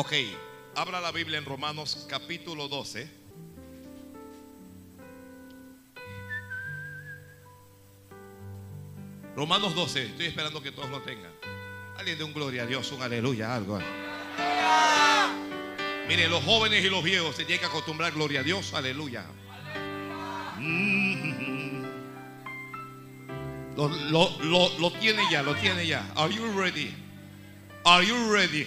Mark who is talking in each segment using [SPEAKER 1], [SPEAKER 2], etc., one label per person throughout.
[SPEAKER 1] Ok, abra la Biblia en Romanos capítulo 12. Romanos 12, estoy esperando que todos lo tengan. Alguien de un gloria a Dios, un aleluya, algo. Mire, los jóvenes y los viejos se tienen que acostumbrar, gloria a Dios, aleluya. Mm. Lo- lo tiene ya, lo tiene ya. Are you ready? Are you ready?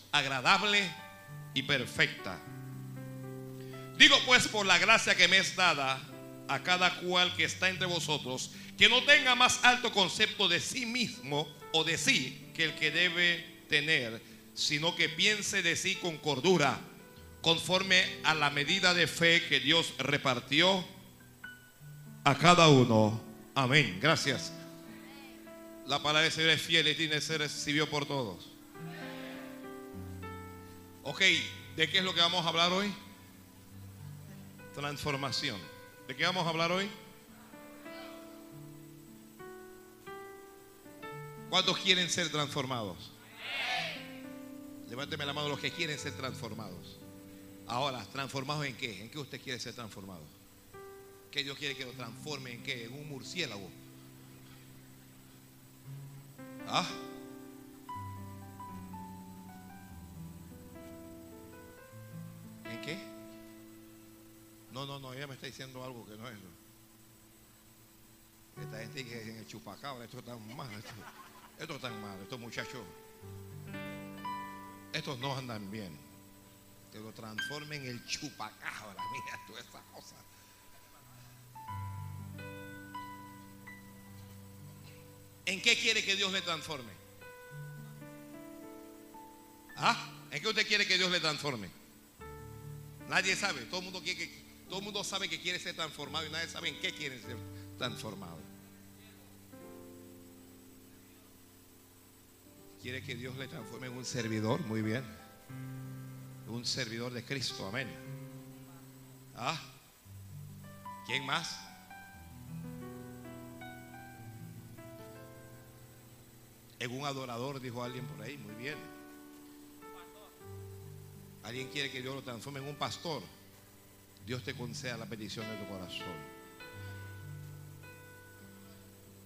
[SPEAKER 1] agradable y perfecta. Digo pues por la gracia que me es dada a cada cual que está entre vosotros, que no tenga más alto concepto de sí mismo o de sí que el que debe tener, sino que piense de sí con cordura, conforme a la medida de fe que Dios repartió a cada uno. Amén. Gracias. La palabra del Señor es fiel y tiene ser recibido por todos. Ok, ¿de qué es lo que vamos a hablar hoy? Transformación. ¿De qué vamos a hablar hoy? ¿Cuántos quieren ser transformados? Levánteme la mano los que quieren ser transformados. Ahora, ¿transformados en qué? ¿En qué usted quiere ser transformado? ¿Qué Dios quiere que lo transforme en qué? En un murciélago. ¿Ah? No, no, no, ella me está diciendo algo que no es. Esta gente que es en el chupacabra, esto está mal, esto, esto está mal, estos muchachos, estos no andan bien. Que lo transformen en el chupacabra, mira todas esas cosas. ¿En qué quiere que Dios le transforme? ¿Ah? ¿En qué usted quiere que Dios le transforme? Nadie sabe. Todo el mundo quiere que, todo el mundo sabe que quiere ser transformado y nadie sabe en qué quiere ser transformado. Quiere que Dios le transforme en un servidor, muy bien. Un servidor de Cristo, amén. ¿Ah? ¿Quién más? En un adorador, dijo alguien por ahí, muy bien. Alguien quiere que Dios lo transforme en un pastor. Dios te conceda la petición de tu corazón.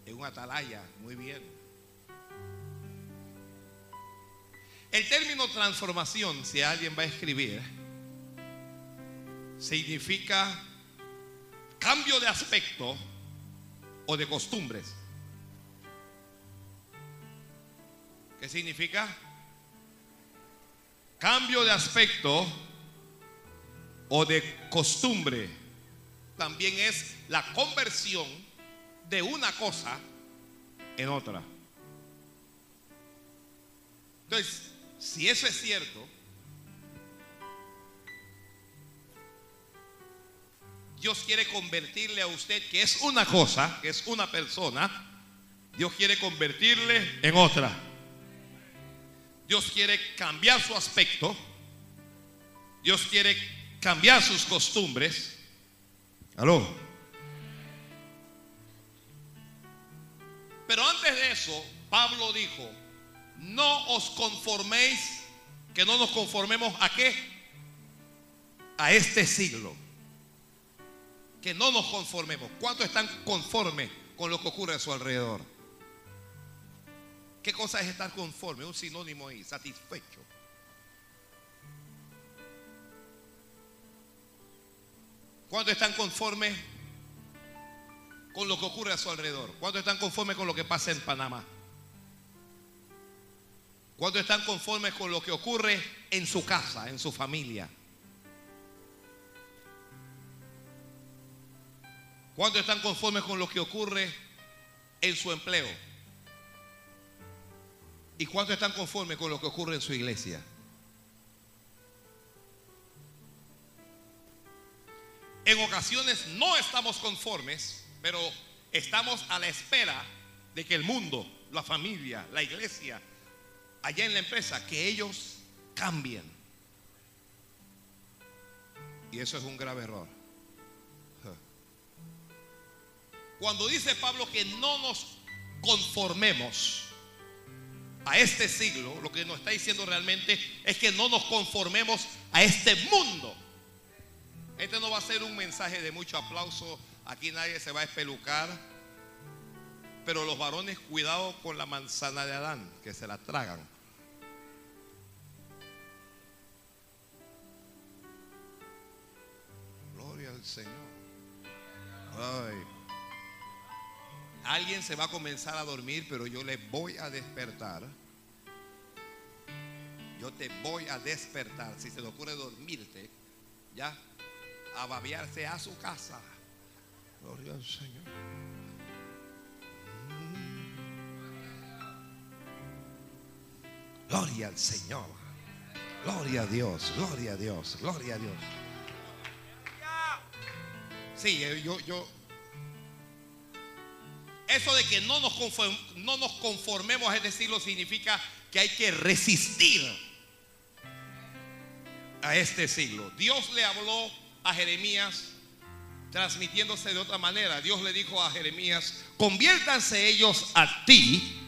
[SPEAKER 1] En un atalaya, muy bien. El término transformación, si alguien va a escribir, significa cambio de aspecto o de costumbres. ¿Qué significa? Cambio de aspecto o de costumbre. También es la conversión de una cosa en otra. Entonces, si eso es cierto, Dios quiere convertirle a usted, que es una cosa, que es una persona, Dios quiere convertirle en otra. Dios quiere cambiar su aspecto. Dios quiere cambiar sus costumbres. Aló. Pero antes de eso, Pablo dijo, no os conforméis, que no nos conformemos a qué? A este siglo. Que no nos conformemos. ¿Cuántos están conformes con lo que ocurre a su alrededor? ¿Qué cosa es estar conforme? Un sinónimo ahí, satisfecho. ¿Cuántos están conformes con lo que ocurre a su alrededor? ¿Cuántos están conformes con lo que pasa en Panamá? ¿Cuántos están conformes con lo que ocurre en su casa, en su familia? ¿Cuántos están conformes con lo que ocurre en su empleo. ¿Y cuántos están conformes con lo que ocurre en su iglesia? En ocasiones no estamos conformes, pero estamos a la espera de que el mundo, la familia, la iglesia, allá en la empresa, que ellos cambien. Y eso es un grave error. Cuando dice Pablo que no nos conformemos a este siglo, lo que nos está diciendo realmente es que no nos conformemos a este mundo. Este no va a ser un mensaje de mucho aplauso. Aquí nadie se va a espelucar. Pero los varones, cuidado con la manzana de Adán, que se la tragan. Gloria al Señor. Ay. Alguien se va a comenzar a dormir, pero yo le voy a despertar. Yo te voy a despertar. Si se le ocurre dormirte, ya a babiarse a su casa. Gloria al Señor. Gloria al Señor. Gloria a Dios, gloria a Dios, gloria a Dios. Sí, eh, yo, yo. Eso de que no nos, no nos conformemos a este siglo significa que hay que resistir a este siglo. Dios le habló a Jeremías transmitiéndose de otra manera. Dios le dijo a Jeremías, conviértanse ellos a ti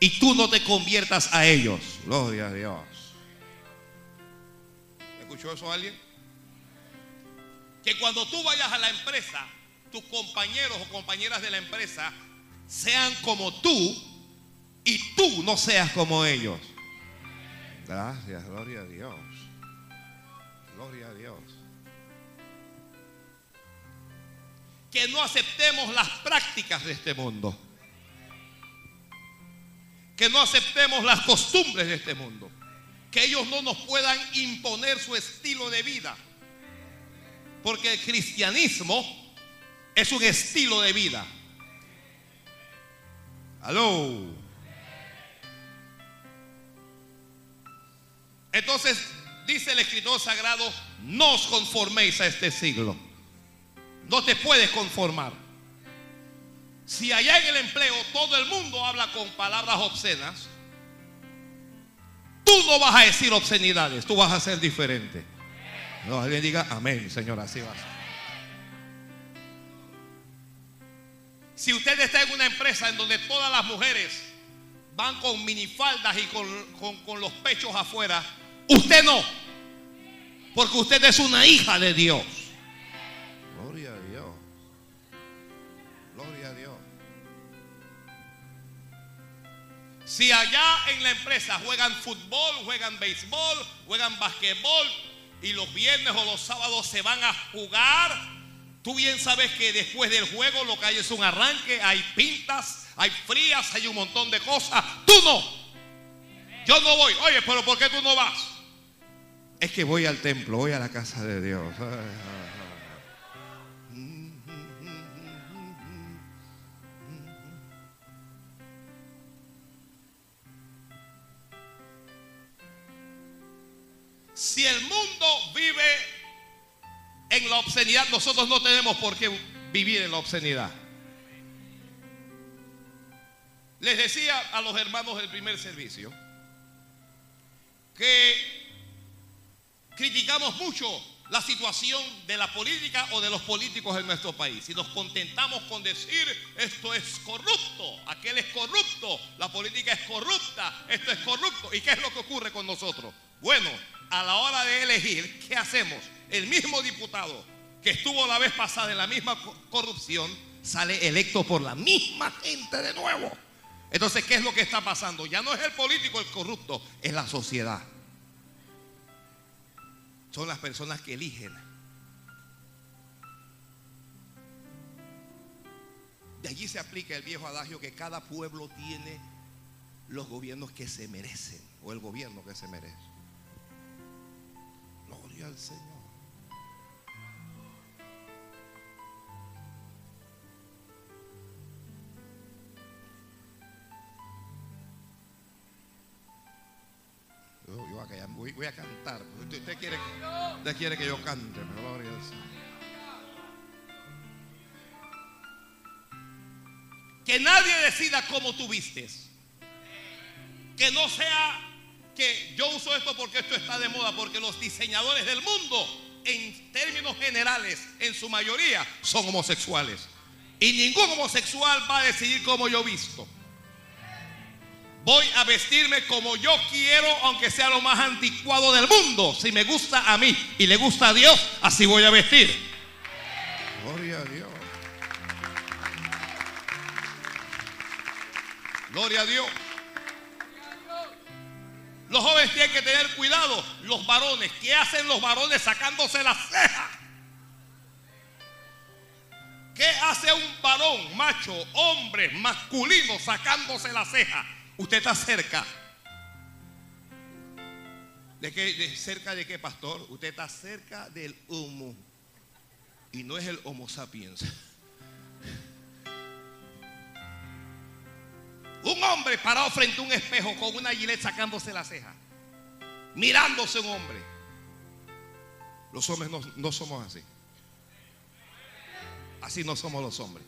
[SPEAKER 1] y tú no te conviertas a ellos. Gloria a Dios. ¿Escuchó eso alguien? Que cuando tú vayas a la empresa, tus compañeros o compañeras de la empresa sean como tú y tú no seas como ellos. Gracias, gloria a Dios. Gloria a Dios. Que no aceptemos las prácticas de este mundo. Que no aceptemos las costumbres de este mundo. Que ellos no nos puedan imponer su estilo de vida. Porque el cristianismo es un estilo de vida. Aló. Entonces, dice el escritor sagrado, no os conforméis a este siglo. No te puedes conformar. Si allá en el empleo todo el mundo habla con palabras obscenas, tú no vas a decir obscenidades, tú vas a ser diferente. No, alguien diga amén, Señor, así va. Si usted está en una empresa en donde todas las mujeres van con minifaldas y con, con los pechos afuera, usted no. Porque usted es una hija de Dios. Gloria a Dios. Gloria a Dios. Si allá en la empresa juegan fútbol, juegan béisbol, juegan basquetbol y los viernes o los sábados se van a jugar, tú bien sabes que después del juego lo que hay es un arranque, hay pintas, hay frías, hay un montón de cosas. Tú no. Yo no voy. Oye, pero ¿por qué tú no vas? Es que voy al templo, voy a la casa de Dios. Si el mundo vive en la obscenidad, nosotros no tenemos por qué vivir en la obscenidad. Les decía a los hermanos del primer servicio que criticamos mucho la situación de la política o de los políticos en nuestro país. Y nos contentamos con decir esto es corrupto, aquel es corrupto, la política es corrupta, esto es corrupto. ¿Y qué es lo que ocurre con nosotros? Bueno, a la hora de elegir, ¿qué hacemos? El mismo diputado que estuvo la vez pasada en la misma corrupción sale electo por la misma gente de nuevo. Entonces, ¿qué es lo que está pasando? Ya no es el político el corrupto, es la sociedad son las personas que eligen. De allí se aplica el viejo adagio que cada pueblo tiene los gobiernos que se merecen o el gobierno que se merece. Gloria al Señor. Voy, a cantar. Usted, quiere, usted quiere que yo cante, gloria. Que nadie decida cómo tú vistes. Que no sea que yo uso esto porque esto está de moda, porque los diseñadores del mundo, en términos generales, en su mayoría, son homosexuales. Y ningún homosexual va a decidir cómo yo visto. Voy a vestirme como yo quiero, aunque sea lo más anticuado del mundo. Si me gusta a mí y le gusta a Dios, así voy a vestir. Gloria a Dios. Gloria a Dios. Los jóvenes tienen que tener cuidado. Los varones, ¿qué hacen los varones sacándose la ceja? ¿Qué hace un varón, macho, hombre, masculino, sacándose la ceja? Usted está cerca. ¿De qué? ¿Cerca de qué, pastor? Usted está cerca del homo. Y no es el homo sapiens. Un hombre parado frente a un espejo con una gilet sacándose la ceja. Mirándose un hombre. Los hombres no, no somos así. Así no somos los hombres.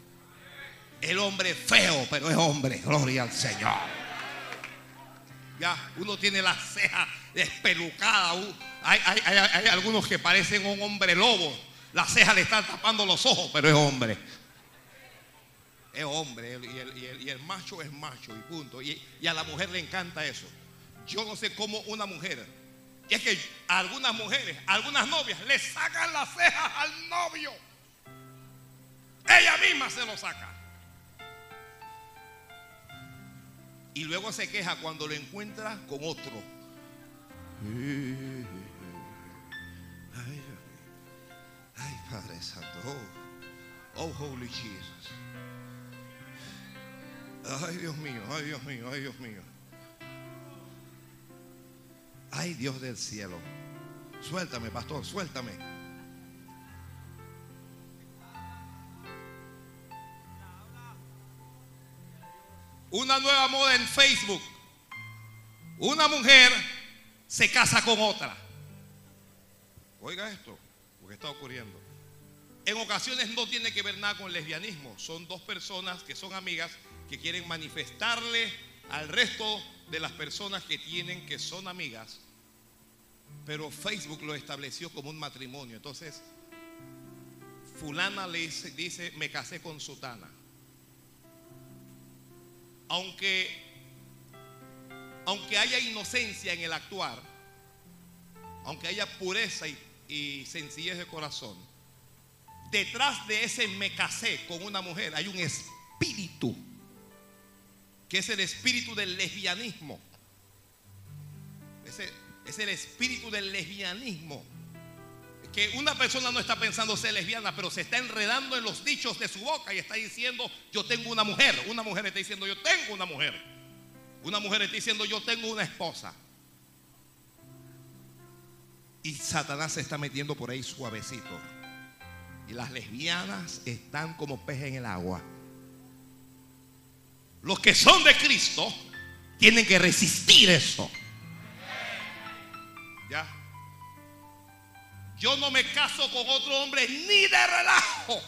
[SPEAKER 1] El hombre feo, pero es hombre. Gloria al Señor. Ya, uno tiene la ceja despelucada. Hay, hay, algunos que parecen un hombre lobo. La ceja le están tapando los ojos, pero es hombre. Es hombre. Y el, macho es macho y punto. Y, y, a la mujer le encanta eso. Yo no sé cómo una mujer. Y es que algunas mujeres, algunas novias, le sacan las cejas al novio. Ella misma se lo saca. Y luego se queja cuando lo encuentra con otro. Ay, Padre Santo. Oh, oh, Holy Jesus. Ay, Dios mío, ay, Dios mío, ay, Dios mío. Ay, Dios del cielo. Suéltame, pastor, suéltame. Una nueva moda en Facebook. Una mujer se casa con otra. Oiga esto, lo que está ocurriendo. En ocasiones no tiene que ver nada con lesbianismo. Son dos personas que son amigas que quieren manifestarle al resto de las personas que tienen que son amigas. Pero Facebook lo estableció como un matrimonio. Entonces, fulana le dice, dice me casé con sutana aunque, aunque haya inocencia en el actuar, aunque haya pureza y, y sencillez de corazón, detrás de ese me casé con una mujer hay un espíritu, que es el espíritu del lesbianismo. Ese, es el espíritu del lesbianismo que una persona no está pensando ser lesbiana, pero se está enredando en los dichos de su boca y está diciendo, yo tengo una mujer. Una mujer está diciendo, yo tengo una mujer. Una mujer está diciendo, yo tengo una esposa. Y Satanás se está metiendo por ahí suavecito. Y las lesbianas están como peces en el agua. Los que son de Cristo tienen que resistir eso. ¿Ya? Yo no me caso con otro hombre ni de relajo.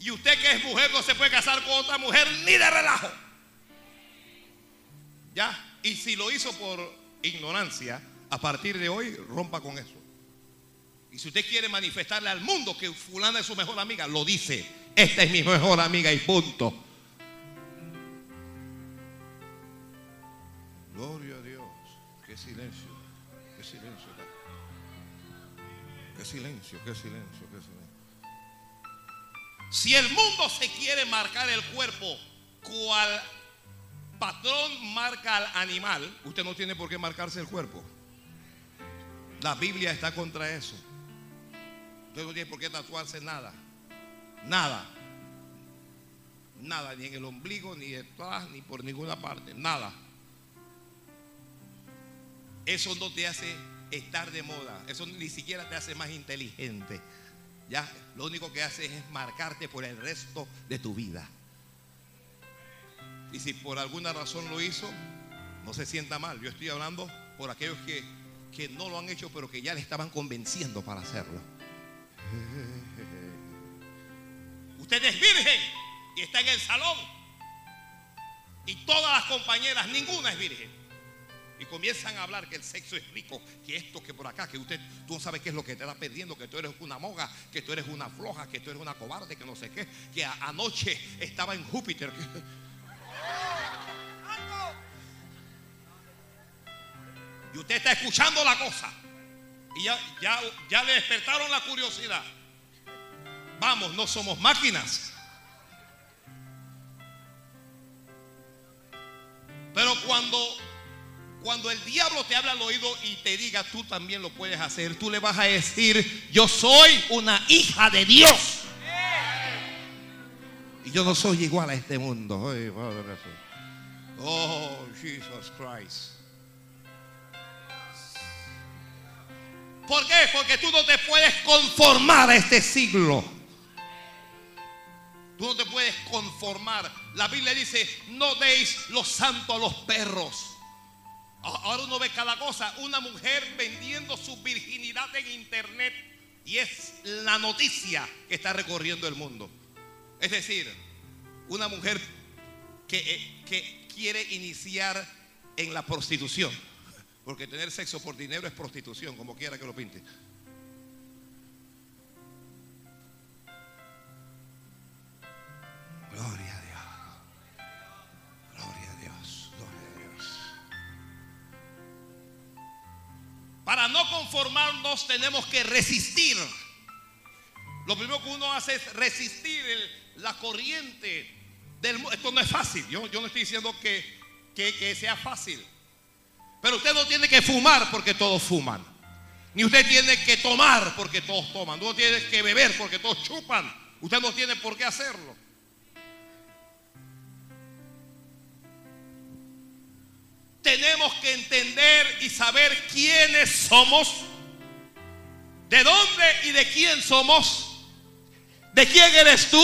[SPEAKER 1] Y usted que es mujer no se puede casar con otra mujer ni de relajo. ¿Ya? Y si lo hizo por ignorancia, a partir de hoy rompa con eso. Y si usted quiere manifestarle al mundo que fulana es su mejor amiga, lo dice. Esta es mi mejor amiga y punto. Silencio, qué silencio. Qué silencio, qué silencio, qué silencio. Si el mundo se quiere marcar el cuerpo, cual patrón marca al animal, usted no tiene por qué marcarse el cuerpo. La Biblia está contra eso. Usted no tiene por qué tatuarse nada. Nada. Nada, ni en el ombligo, ni detrás, ni por ninguna parte. Nada. Eso no te hace estar de moda. Eso ni siquiera te hace más inteligente. Ya, lo único que hace es marcarte por el resto de tu vida. Y si por alguna razón lo hizo, No se sienta mal. Yo estoy hablando por aquellos que, que no lo han hecho, pero que ya le estaban convenciendo para hacerlo. Usted es virgen y está en el salón. Y todas las compañeras, ninguna es virgen. Y comienzan a hablar que el sexo es rico, que esto, que por acá, que usted, tú no sabes qué es lo que te está perdiendo, que tú eres una moga, que tú eres una floja, que tú eres una cobarde, que no sé qué, que anoche estaba en Júpiter. Y usted está escuchando la cosa. Y ya, ya, ya le despertaron la curiosidad. Vamos, no somos máquinas. Pero cuando, cuando el diablo te habla al oído y te diga, tú también lo puedes hacer, tú le vas a decir, yo soy una hija de Dios. Y yo no soy igual a este mundo. Oh, Jesus Christ. ¿Por qué? Porque tú no te puedes conformar a este siglo. Tú no te puedes conformar. La Biblia dice, no deis lo santo a los perros. Ahora uno ve cada cosa. Una mujer vendiendo su virginidad en internet. Y es la noticia que está recorriendo el mundo. Es decir, una mujer que, eh, que quiere iniciar en la prostitución. Porque tener sexo por dinero es prostitución, como quiera que lo pinte. Gloria Para no conformarnos tenemos que resistir. Lo primero que uno hace es resistir la corriente del mundo. Esto no es fácil. Yo, no estoy diciendo que, que, que sea fácil. Pero usted no tiene que fumar porque todos fuman. Ni usted tiene que tomar porque todos toman. No tiene que beber porque todos chupan. Usted no tiene por qué hacerlo. Tenemos que entender y saber quiénes somos, de dónde y de quién somos, de quién eres tú,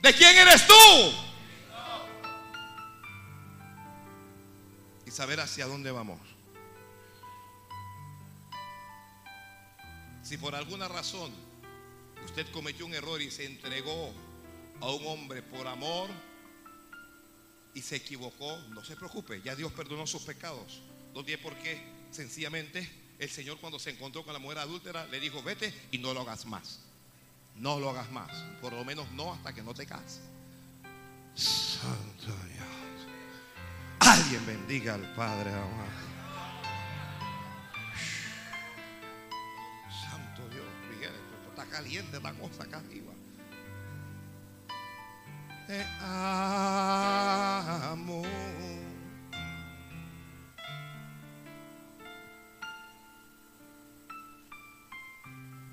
[SPEAKER 1] de quién eres tú. Y saber hacia dónde vamos. Si por alguna razón usted cometió un error y se entregó a un hombre por amor y se equivocó, no se preocupe, ya Dios perdonó sus pecados. No tiene por qué, sencillamente, el Señor cuando se encontró con la mujer adúltera le dijo, vete y no lo hagas más. No lo hagas más, por lo menos no hasta que no te cases. Santo Dios. Alguien bendiga al Padre amado. Santo Dios, Miguel, está caliente la cosa acá arriba. Te amo.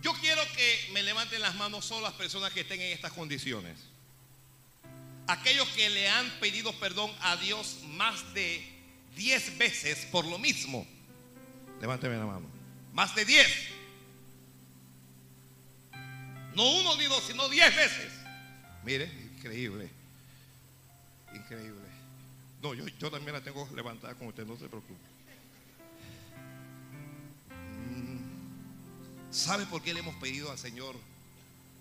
[SPEAKER 1] Yo quiero que me levanten las manos solo las personas que estén en estas condiciones. Aquellos que le han pedido perdón a Dios más de 10 veces por lo mismo. Levánteme la mano. Más de 10. No uno ni dos, sino 10 veces. Mire, increíble. Increíble. No, yo, yo también la tengo levantada con usted, no se preocupe. Mm. ¿Sabe por qué le hemos pedido al Señor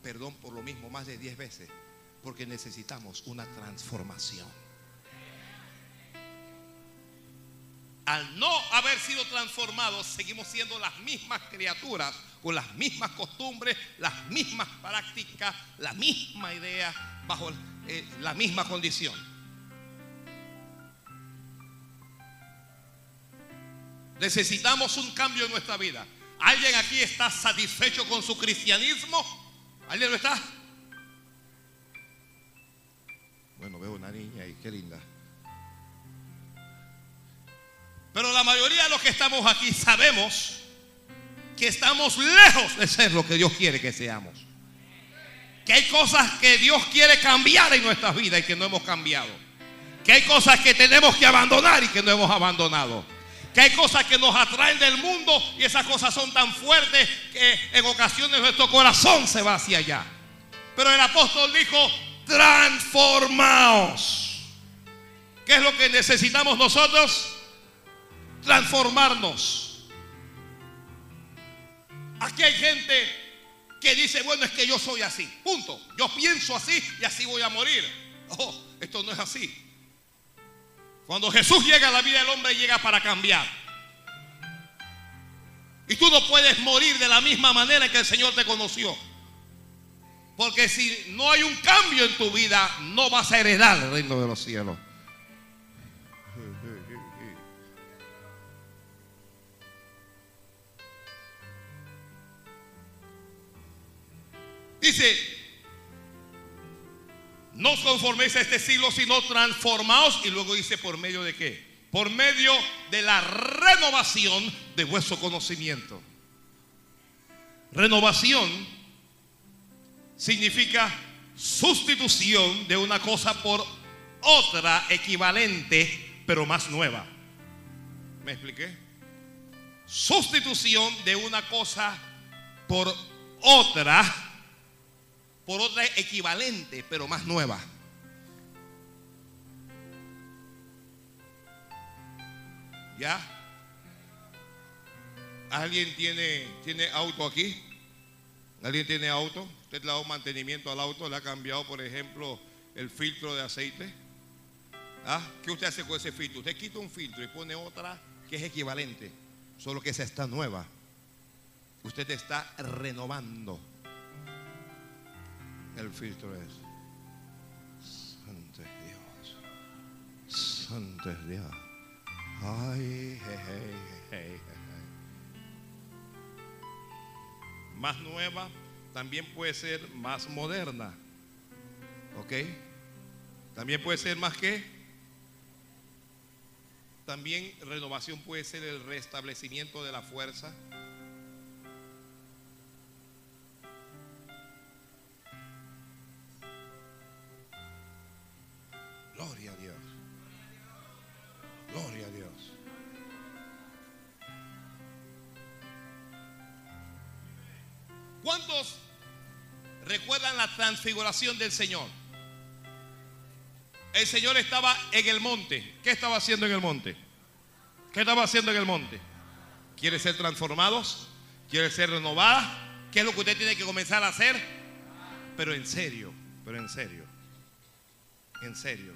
[SPEAKER 1] perdón por lo mismo más de 10 veces? Porque necesitamos una transformación. Al no haber sido transformados, seguimos siendo las mismas criaturas, con las mismas costumbres, las mismas prácticas, la misma idea, bajo eh, la misma condición. Necesitamos un cambio en nuestra vida. ¿Alguien aquí está satisfecho con su cristianismo? ¿Alguien lo está? Bueno, veo una niña ahí, qué linda. Pero la mayoría de los que estamos aquí sabemos que estamos lejos de ser lo que Dios quiere que seamos. Que hay cosas que Dios quiere cambiar en nuestras vidas y que no hemos cambiado. Que hay cosas que tenemos que abandonar y que no hemos abandonado. Que hay cosas que nos atraen del mundo y esas cosas son tan fuertes que en ocasiones nuestro corazón se va hacia allá. Pero el apóstol dijo, transformaos. ¿Qué es lo que necesitamos nosotros? Transformarnos. Aquí hay gente que dice, bueno, es que yo soy así. Punto. Yo pienso así y así voy a morir. Oh, esto no es así. Cuando Jesús llega a la vida del hombre, llega para cambiar. Y tú no puedes morir de la misma manera que el Señor te conoció. Porque si no hay un cambio en tu vida, no vas a heredar el reino de los cielos. Dice, no os conforméis a este siglo, sino transformaos. Y luego dice, ¿por medio de qué? Por medio de la renovación de vuestro conocimiento. Renovación significa sustitución de una cosa por otra equivalente, pero más nueva. ¿Me expliqué? Sustitución de una cosa por otra por otra equivalente, pero más nueva. ¿Ya? ¿Alguien tiene, tiene auto aquí? ¿Alguien tiene auto? ¿Usted le ha dado mantenimiento al auto? ¿Le ha cambiado, por ejemplo, el filtro de aceite? ¿Ah? ¿Qué usted hace con ese filtro? Usted quita un filtro y pone otra que es equivalente, solo que esa está nueva. Usted está renovando el filtro es. Santo Dios. Santo Dios. Ay, Más nueva, también puede ser más moderna. ¿Ok? También puede ser más que. También renovación puede ser el restablecimiento de la fuerza. Transfiguración del Señor? El Señor estaba en el monte. ¿Qué estaba haciendo en el monte? ¿Qué estaba haciendo en el monte? ¿Quiere ser transformados? ¿Quiere ser renovada? ¿Qué es lo que usted tiene que comenzar a hacer? Pero en serio, pero en serio. En serio.